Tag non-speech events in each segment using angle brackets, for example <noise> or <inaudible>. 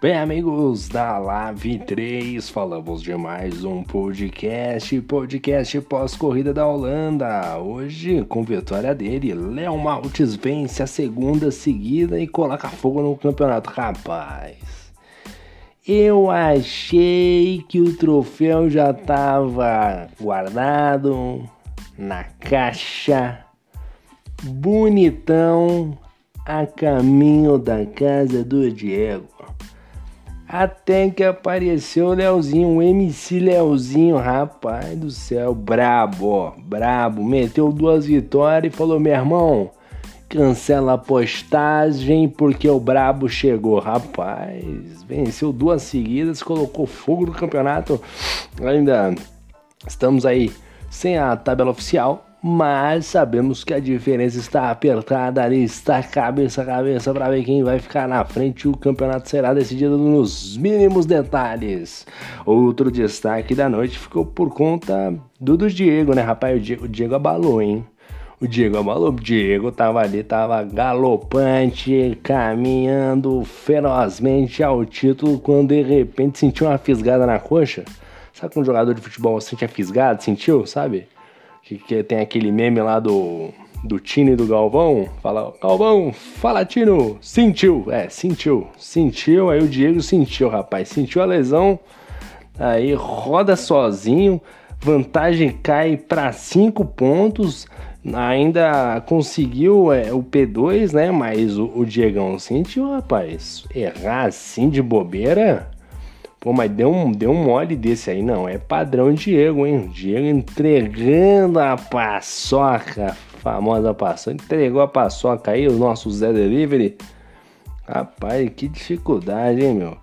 Bem, amigos da Live 3, falamos de mais um podcast, podcast pós-corrida da Holanda. Hoje, com vitória dele, Léo Maltes vence a segunda seguida e coloca fogo no campeonato. Rapaz, eu achei que o troféu já estava guardado na caixa, bonitão, a caminho da casa do Diego. Até que apareceu o Leozinho, o MC Leozinho, rapaz do céu, brabo, ó, brabo. Meteu duas vitórias e falou: meu irmão, cancela a postagem porque o brabo chegou. Rapaz, venceu duas seguidas, colocou fogo no campeonato. Ainda estamos aí sem a tabela oficial, mas sabemos que a diferença está apertada ali, está cabeça a cabeça para ver quem vai ficar na frente. O campeonato será decidido nos mínimos detalhes. Outro destaque da noite ficou por conta do, do Diego, né, rapaz? O Diego, o Diego abalou, hein? O Diego abalou. O Diego tava ali, tava galopante, caminhando ferozmente ao título quando de repente sentiu uma fisgada na coxa. Sabe quando um jogador de futebol sente a fisgada? Sentiu, sabe? Que, que tem aquele meme lá do, do Tino e do Galvão. Fala, Galvão, fala Tino, sentiu, é, sentiu, sentiu, aí o Diego sentiu, rapaz, sentiu a lesão, aí roda sozinho, vantagem cai para 5 pontos, ainda conseguiu é, o P2, né, mas o, o Diegão sentiu, rapaz, errar assim de bobeira... Pô, mas deu um, deu um mole desse aí, não. É padrão Diego, hein? Diego entregando a paçoca, famosa paçoca. Entregou a paçoca aí, o nosso Zé Delivery. Rapaz, que dificuldade, hein, meu?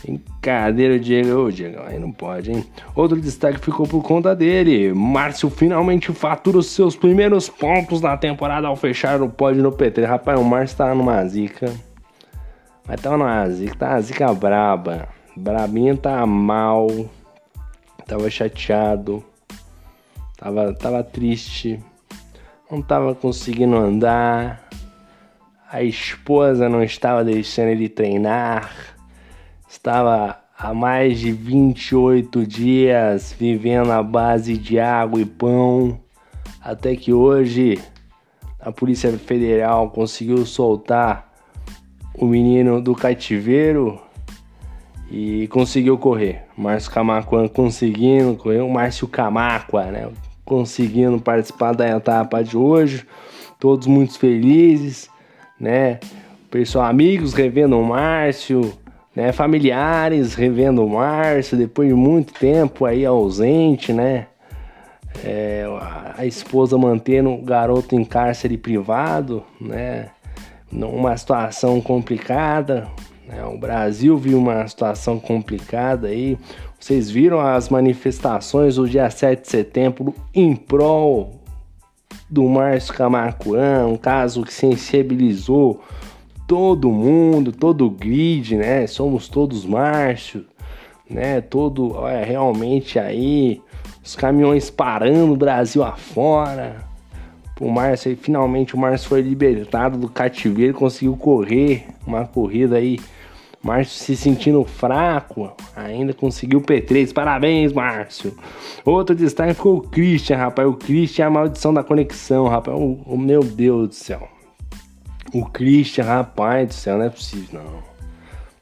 Brincadeira, Diego. Ô, Diego, aí não pode, hein? Outro destaque ficou por conta dele. Márcio finalmente fatura os seus primeiros pontos na temporada ao fechar o pódio no P3. Rapaz, o Márcio tá numa zica. Mas tá numa zica, tá uma zica braba. Brabinho tá mal, tava chateado, tava, tava triste, não tava conseguindo andar, a esposa não estava deixando ele treinar, estava há mais de 28 dias vivendo à base de água e pão, até que hoje a Polícia Federal conseguiu soltar o menino do cativeiro e conseguiu correr. Márcio Camacuan conseguindo correr, o Márcio Camacua, né? Conseguindo participar da etapa de hoje. Todos muito felizes, né? Pessoal, amigos revendo o Márcio, né? Familiares revendo o Márcio depois de muito tempo aí ausente, né? É, a esposa mantendo o garoto em cárcere privado, né? Numa situação complicada, né? O Brasil viu uma situação complicada aí. Vocês viram as manifestações do dia 7 de setembro em prol do Márcio Camacuã, um caso que sensibilizou todo mundo, todo grid, né? Somos todos Márcio, né? Todo, olha, realmente aí os caminhões parando o Brasil afora. O Márcio, finalmente o Márcio foi libertado do cativeiro, conseguiu correr uma corrida aí Márcio se sentindo fraco, ainda conseguiu P3. Parabéns, Márcio. Outro destaque ficou o Christian, rapaz. O Christian é a maldição da conexão, rapaz. O, o, meu Deus do céu. O Christian, rapaz do céu, não é possível, não.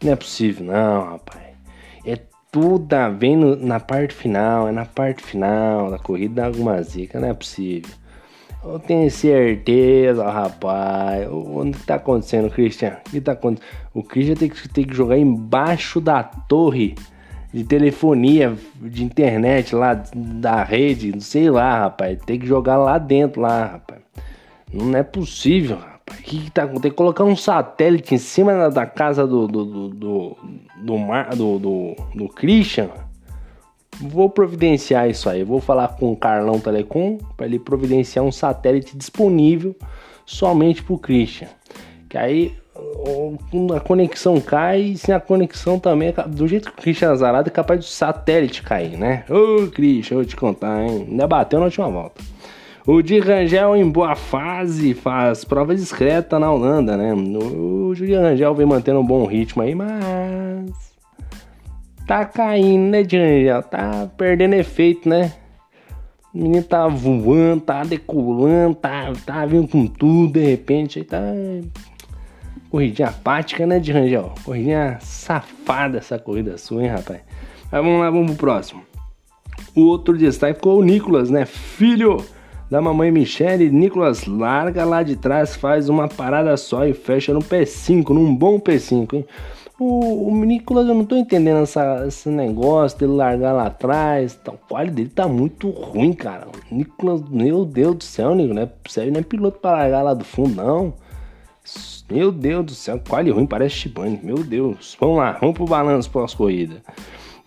Não é possível, não, rapaz. É tudo vendo na parte final, é na parte final da corrida da alguma zica, não é possível. Eu tenho certeza, rapaz. O que tá acontecendo, Christian? O que tá acontecendo? O Christian tem que, tem que jogar embaixo da torre de telefonia, de internet lá, da rede, não sei lá, rapaz. Tem que jogar lá dentro, lá, rapaz. Não é possível, rapaz. O que, que tá acontecendo? Tem que colocar um satélite em cima da, casa do do, do, do, do, do, do Christian Vou providenciar isso aí. Vou falar com o Carlão Telecom para ele providenciar um satélite disponível somente para o Christian. Que aí a conexão cai e sem a conexão também, do jeito que o Christian é azarado, é capaz do satélite cair, né? Ô Christian, eu te contar, hein? Ainda bateu na última volta. O Di Rangel em boa fase, faz provas discretas na Holanda, né? O Di Rangel vem mantendo um bom ritmo aí, mas. Tá caindo, né, Rangel? Tá perdendo efeito, né? O menino tá voando, tá decolando, tá, tá vindo com tudo, de repente aí tá. Corridinha apática, né, de Rangel? Corridinha safada essa corrida sua, hein, rapaz? Mas vamos lá, vamos pro próximo. O outro destaque ficou o Nicolas, né? Filho da mamãe Michele, Nicolas larga lá de trás, faz uma parada só e fecha no P5, num bom P5, hein? O, o Nicolas, eu não tô entendendo essa, esse negócio dele largar lá atrás. Tá, o qualidade dele tá muito ruim, cara. O Nicolas, meu Deus do céu, Nico, né? Não é piloto para largar lá do fundo, não. Meu Deus do céu, qual ruim, parece Shibane. Meu Deus. Vamos lá, vamos pro balanço pós-corrida.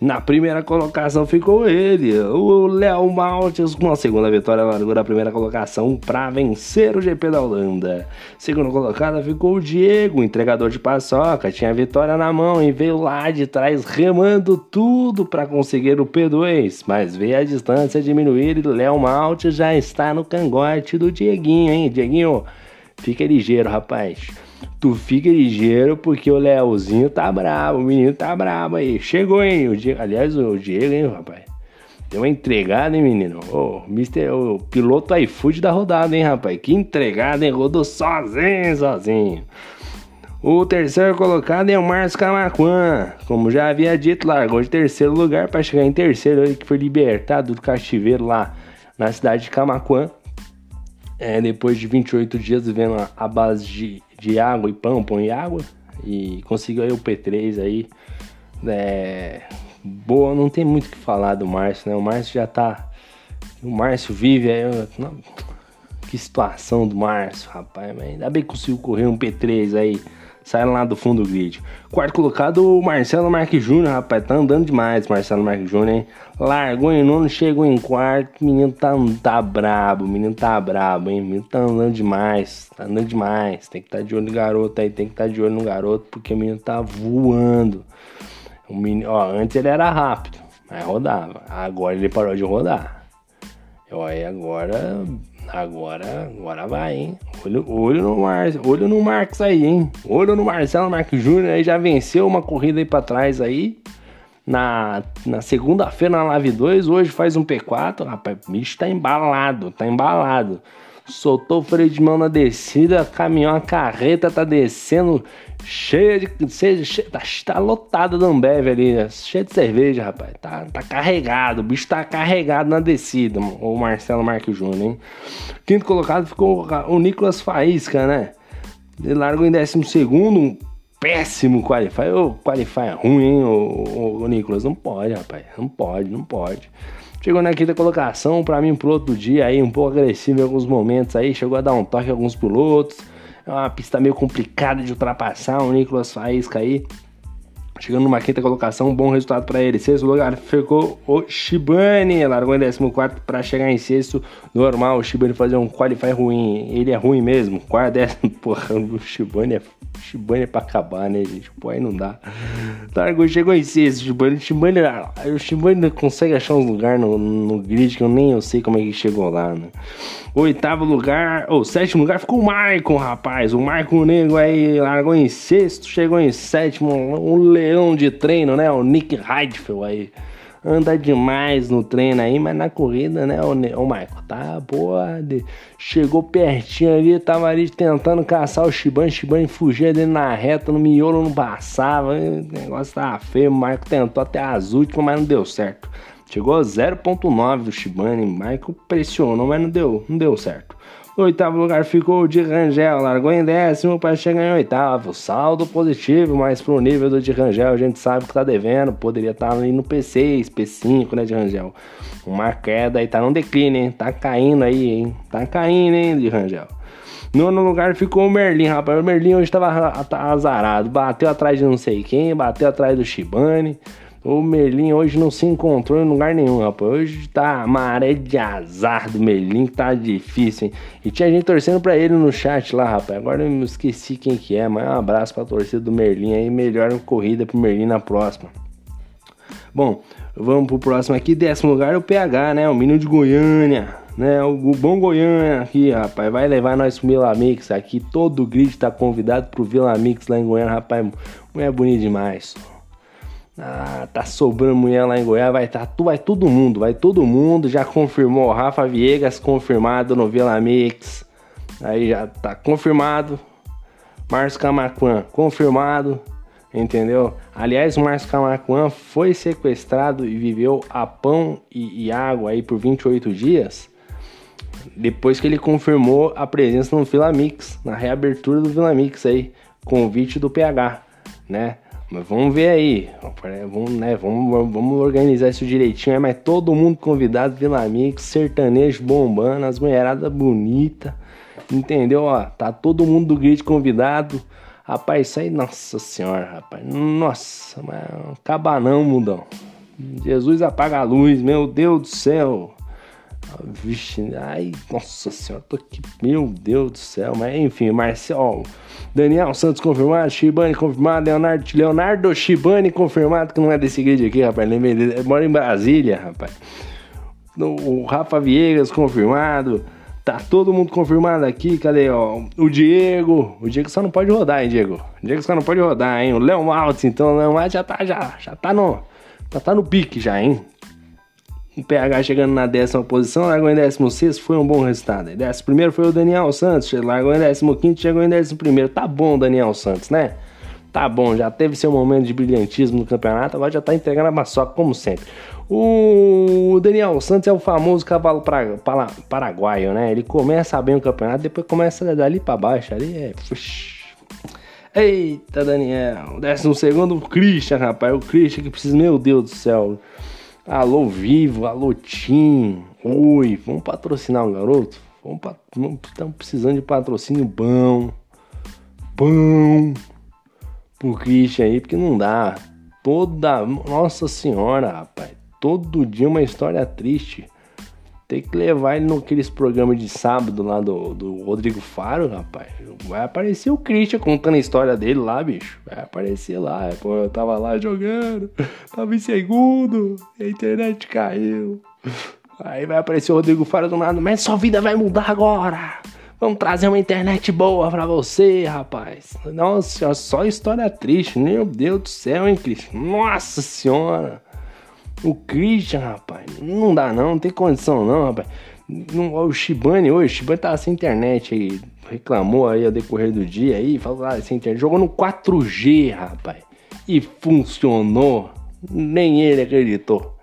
Na primeira colocação ficou ele, o Léo Maltes, com a segunda vitória largou da primeira colocação para vencer o GP da Holanda. Segunda colocada ficou o Diego, entregador de paçoca, tinha a vitória na mão e veio lá de trás remando tudo para conseguir o P2, mas veio a distância diminuir e Léo Maltes já está no cangote do Dieguinho, hein? Dieguinho, fica ligeiro, rapaz. Tu fica ligeiro porque o Leozinho tá bravo, o menino tá bravo aí. Chegou, hein? O Diego, aliás, o Diego, hein, rapaz? Deu uma entregada, hein, menino? Ô, Mister, o piloto iFood da rodada, hein, rapaz? Que entregada, hein? Rodou sozinho, sozinho. O terceiro colocado é o Márcio Camacuã. Como já havia dito, largou de terceiro lugar para chegar em terceiro. Ele que foi libertado do cativeiro lá na cidade de Camacuã. É, depois de 28 dias vivendo a base de de água e pão, pão e água. E conseguiu aí o P3 aí. É, boa, não tem muito o que falar do Márcio, né? O Márcio já tá. O Márcio vive aí. Que situação do Márcio, rapaz. Mas ainda bem que conseguiu correr um P3 aí. Saindo lá do fundo do grid. Quarto colocado, o Marcelo Marques Júnior, rapaz. Tá andando demais, Marcelo Marques Júnior, hein? Largou em nono, chegou em quarto. Menino tá, tá brabo, menino tá brabo, hein? Menino tá andando demais, tá andando demais. Tem que estar tá de olho no garoto aí, tem que estar tá de olho no garoto, porque o menino tá voando. O menino, ó, antes ele era rápido, mas rodava. Agora ele parou de rodar. Ó, aí agora Agora, agora vai, hein? Olho, olho, no Mar, olho no Marcos aí, hein? Olho no Marcelo Marcos Júnior aí, já venceu uma corrida aí pra trás aí. Na, na segunda-feira na Live 2, hoje faz um P4. Rapaz, o bicho tá embalado, tá embalado. Soltou o freio de mão na descida, caminhão, a carreta tá descendo cheia de. Cheia, tá, tá lotada da Ambev ali, né? cheia de cerveja, rapaz. Tá, tá carregado, o bicho tá carregado na descida, o Marcelo Marques Júnior, hein? Quinto colocado ficou o Nicolas Faísca, né? Ele largou em décimo segundo, um péssimo qualify. Ô, qualify ruim, hein, o, o, o Nicolas? Não pode, rapaz. Não pode, não pode. Chegou na quinta colocação, para mim, piloto do dia aí, um pouco agressivo em alguns momentos aí, chegou a dar um toque a alguns pilotos. É uma pista meio complicada de ultrapassar, o Nicolas Faísca aí. Chegando numa quinta colocação, um bom resultado para ele. Sexto lugar ficou o Shibane, largou em 14 para chegar em sexto. Normal, o Shibane fazer um qualify ruim. Ele é ruim mesmo. Quarto, décimo, <laughs> porra, o Shibane é Shibane é pra acabar, né, gente? Pô, aí não dá. Largou, chegou em sexto, Shibane. Shibane, o Shibane consegue achar um lugar no, no grid que eu nem eu sei como é que chegou lá, né? Oitavo lugar, ou sétimo lugar ficou o Maicon, rapaz. O Maicon Negro aí largou em sexto, chegou em sétimo. Um leão de treino, né? O Nick Heidfeld aí anda demais no treino aí, mas na corrida, né, o, o Michael, tá boa, de, chegou pertinho ali, tava ali tentando caçar o Shiban, Shiban fugia dele na reta, no miolo não passava, o negócio tava feio, o Michael tentou até as últimas, mas não deu certo. Chegou a 0.9 do Shibane, Michael pressionou, mas não deu, não deu certo. No oitavo lugar ficou o de Rangel, largou em décimo para chegar em oitavo. Saldo positivo, mas pro nível do de Rangel a gente sabe que tá devendo. Poderia estar tá ali no P6, P5, né, de Rangel. Uma queda aí, tá no declínio, hein? Tá caindo aí, hein? Tá caindo, hein, de Rangel. Nono lugar ficou o Merlin, rapaz. O Merlin hoje tava azarado. Bateu atrás de não sei quem, bateu atrás do Shibane. O Merlin hoje não se encontrou em lugar nenhum, rapaz. Hoje tá maré de azar do Merlin, tá difícil, hein? E tinha gente torcendo pra ele no chat lá, rapaz. Agora eu esqueci quem que é, mas um abraço pra torcida do Merlin aí. Melhor corrida pro Merlin na próxima. Bom, vamos pro próximo aqui. Décimo lugar é o PH, né? O menino de Goiânia. né? O bom Goiânia aqui, rapaz, vai levar nós pro Vila Mix aqui. Todo o grid tá convidado pro Vila Mix lá em Goiânia, rapaz. Mulher bonita demais. Ah, tá sobrando mulher lá em Goiás, vai tá, vai todo mundo, vai todo mundo. Já confirmou Rafa Viegas confirmado no Vila Mix. Aí já tá confirmado. Márcio Camacuan confirmado, entendeu? Aliás, Márcio Camacuan foi sequestrado e viveu a pão e, e água aí por 28 dias depois que ele confirmou a presença no Vila Mix, na reabertura do Vila Mix aí, convite do PH, né? Mas vamos ver aí, vamos, né, vamos, vamos organizar isso direitinho, mas todo mundo convidado, Vila Mix, sertanejo bombando, as mulheradas bonitas, entendeu? Ó, tá todo mundo do grid convidado, rapaz, isso aí, nossa senhora, rapaz, nossa, mas acaba não, mudão. Jesus apaga a luz, meu Deus do céu. Vixe, ai, nossa senhora, tô aqui, meu Deus do céu, mas enfim, Marcel, Daniel Santos confirmado, Shibane confirmado, Leonardo, Leonardo Shibane confirmado, que não é desse grid aqui, rapaz, lembrei dele, mora em Brasília, rapaz. O Rafa Viegas confirmado, tá todo mundo confirmado aqui, cadê, ó, o Diego, o Diego só não pode rodar, hein, Diego, o Diego só não pode rodar, hein, o Léo Maltz, então o Léo Maltz já tá, já, já tá no, já tá no pique já, hein, o PH chegando na décima posição, largou em décimo sexto, foi um bom resultado. Décimo primeiro foi o Daniel Santos, largou em décimo quinto, chegou em décimo primeiro. Tá bom, Daniel Santos, né? Tá bom, já teve seu momento de brilhantismo no campeonato, agora já tá entregando a paçoca, como sempre. O Daniel Santos é o famoso cavalo pra, para, paraguaio, né? Ele começa bem o campeonato, depois começa dali pra baixo, ali é... Eita, Daniel. Décimo segundo, o Christian, rapaz. O Christian que precisa, meu Deus do céu. Alô Vivo, alô Tim, oi, vamos patrocinar o garoto? Vamos, estamos precisando de patrocínio bom, bom pro Christian aí, porque não dá. Toda, nossa senhora, rapaz, todo dia uma história triste. Tem que levar ele naqueles programas de sábado lá do, do Rodrigo Faro, rapaz. Vai aparecer o Christian contando a história dele lá, bicho. Vai aparecer lá. Pô, eu tava lá jogando, <laughs> tava em segundo, a internet caiu. Aí vai aparecer o Rodrigo Faro do nada, mas sua vida vai mudar agora. Vamos trazer uma internet boa pra você, rapaz. Nossa, só história triste. Meu Deus do céu, hein, Christian? Nossa senhora. O Christian, rapaz, não dá não, não tem condição não, rapaz. Não, o Shibane hoje, o Shibane tava sem internet aí, reclamou aí ao decorrer do dia aí, falou, ah, sem internet, jogou no 4G, rapaz. E funcionou, nem ele acreditou.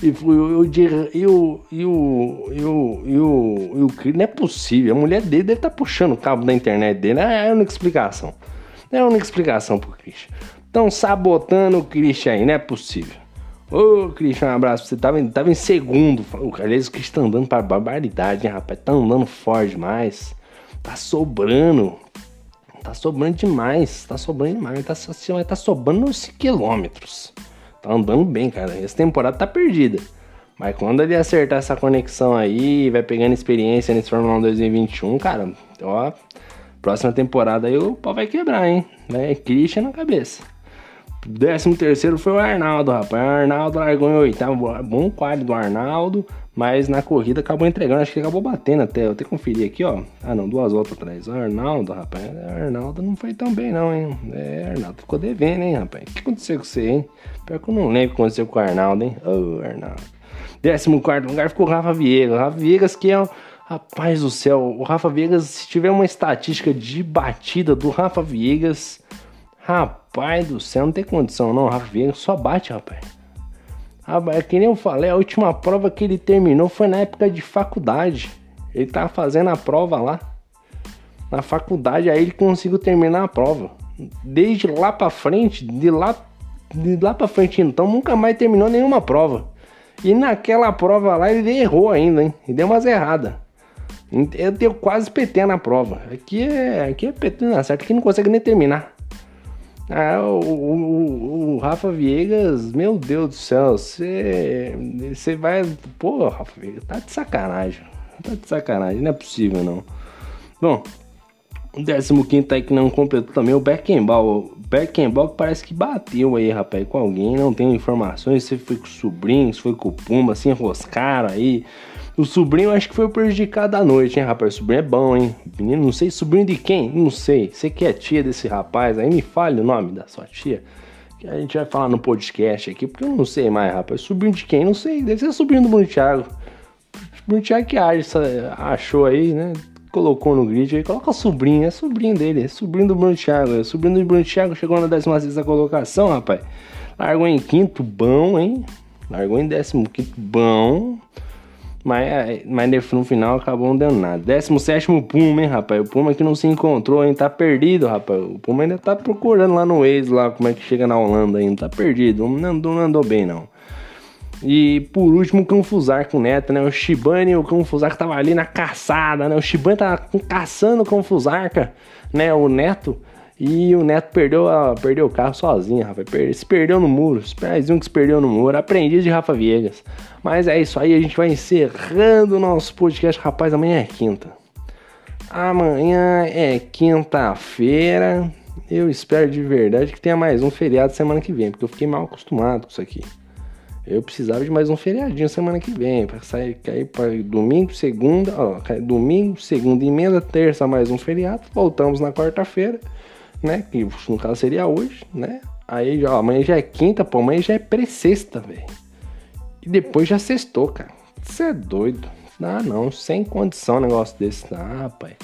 E foi o e o e o e o e o, e o, não é possível, a mulher dele deve estar tá puxando o cabo da internet dele, é a única explicação. É a única explicação pro Christian. Estão sabotando o Christian aí, não é possível. Ô, Cristian, um abraço. Você tava, tava em segundo. Aliás, o Cristian tá andando pra barbaridade, hein, rapaz? Tá andando forte demais. Tá sobrando. Tá sobrando demais. Tá sobrando demais. Tá, assim, tá sobrando uns quilômetros. Tá andando bem, cara. Essa temporada tá perdida. Mas quando ele acertar essa conexão aí, vai pegando experiência nesse Fórmula 1 2021, cara, ó, próxima temporada aí o pau vai quebrar, hein? Vai Christian na cabeça. Décimo terceiro foi o Arnaldo, rapaz. O Arnaldo largou em oitavo. Bom quadro do Arnaldo, mas na corrida acabou entregando. Acho que acabou batendo até. Eu até conferi aqui, ó. Ah, não, duas voltas atrás. O Arnaldo, rapaz. O Arnaldo não foi tão bem, não, hein. É, Arnaldo ficou devendo, hein, rapaz. O que aconteceu com você, hein? Pior que eu não lembro o que aconteceu com o Arnaldo, hein. Ô, oh, Arnaldo. Décimo quarto lugar ficou o Rafa Viegas. O Rafa Viegas que é o. Rapaz do céu, o Rafa Viegas, se tiver uma estatística de batida do Rafa Viegas, Rapaz do céu, não tem condição não, Rafa Vieira só bate, rapaz. Rapaz, é que nem eu falei, a última prova que ele terminou foi na época de faculdade. Ele tava fazendo a prova lá. Na faculdade, aí ele conseguiu terminar a prova. Desde lá pra frente, de lá, de lá pra frente então, nunca mais terminou nenhuma prova. E naquela prova lá ele errou ainda, hein? E deu umas erradas. Eu deu quase PT na prova. Aqui é, aqui é PT na certo, aqui não consegue nem terminar. Ah, o, o, o, Rafa Viegas, meu Deus do céu, você, você vai. Pô, Rafa Viegas, tá de sacanagem. Tá de sacanagem, não é possível não. Bom, o 15 aí que não completou também o Beckenbauer. Beckenbauer parece que bateu aí, rapaz, com alguém. Não tenho informações se foi com o sobrinho, se foi com o Puma, se enroscaram aí. O sobrinho acho que foi o prejudicado da noite, hein, rapaz? O sobrinho é bom, hein? Menino, não sei, sobrinho de quem? Não sei. Você que é tia desse rapaz, aí me fale o nome da sua tia. Que a gente vai falar no podcast aqui, porque eu não sei mais, rapaz. Sobrinho de quem? Não sei. Deve ser sobrinho do Bruno Thiago. Bruno Thiago que achou aí, né? Colocou no grid aí, coloca sobrinho, é sobrinho dele, é sobrinho do Bruno Thiago. É sobrinho do Bruno Thiago chegou na 16 colocação, rapaz. Largou em quinto, bom, hein? Largou em décimo quinto, bom. Mas, mas no final acabou não dando nada. 17 Puma, hein, rapaz? O Puma que não se encontrou, hein? Tá perdido, rapaz. O Puma ainda tá procurando lá no Waze, lá como é que chega na Holanda ainda. Tá perdido. Não andou, não andou bem, não. E por último, o Confusar com o Neto, né? O Shibane e o Confusar tava ali na caçada, né? O Shibane tava caçando o Confusar, né? O Neto. E o Neto perdeu, a, perdeu o carro sozinho, rapaz. se perdeu no muro. Os um que se perdeu no muro. Aprendi de Rafa Viegas. Mas é isso aí, a gente vai encerrando o nosso podcast. Rapaz, amanhã é quinta. Amanhã é quinta-feira. Eu espero de verdade que tenha mais um feriado semana que vem, porque eu fiquei mal acostumado com isso aqui. Eu precisava de mais um feriadinho semana que vem, para sair cair para domingo, segunda, ó, domingo, segunda emenda, terça mais um feriado, voltamos na quarta-feira né? Que no caso seria hoje, né? Aí já, amanhã já é quinta, pô, amanhã já é pré-sexta, velho. E depois já sextou, cara. Você é doido. Ah, não, sem condição um negócio desse. Ah, rapaz.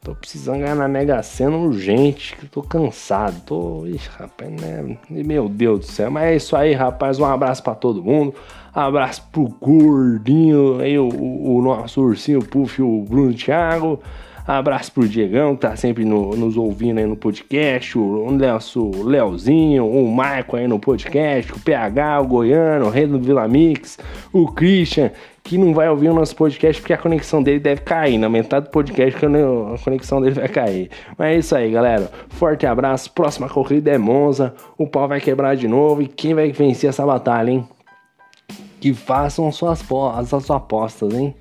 Tô precisando ganhar na Mega Sena urgente, que tô cansado. Tô. Ixi, rapaz, né? Meu Deus do céu. Mas é isso aí, rapaz. Um abraço para todo mundo. Abraço pro gordinho aí, o, o, o nosso ursinho Puff, o Bruno Thiago. Abraço pro Diegão, que tá sempre no, nos ouvindo aí no podcast, o nosso Leozinho, o Marco aí no podcast, o PH, o Goiano, o Rei do Vila Mix, o Christian, que não vai ouvir o nosso podcast porque a conexão dele deve cair. Na metade do podcast a conexão dele vai cair. Mas é isso aí, galera. Forte abraço. Próxima corrida é Monza. O pau vai quebrar de novo. E quem vai vencer essa batalha, hein? Que façam suas, as suas apostas, hein?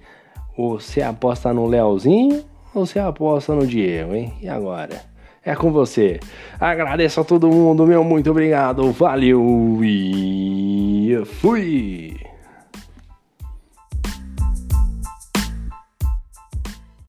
Você aposta no Leozinho você aposta no Diego, hein? E agora? É com você. Agradeço a todo mundo, meu muito obrigado. Valeu e fui!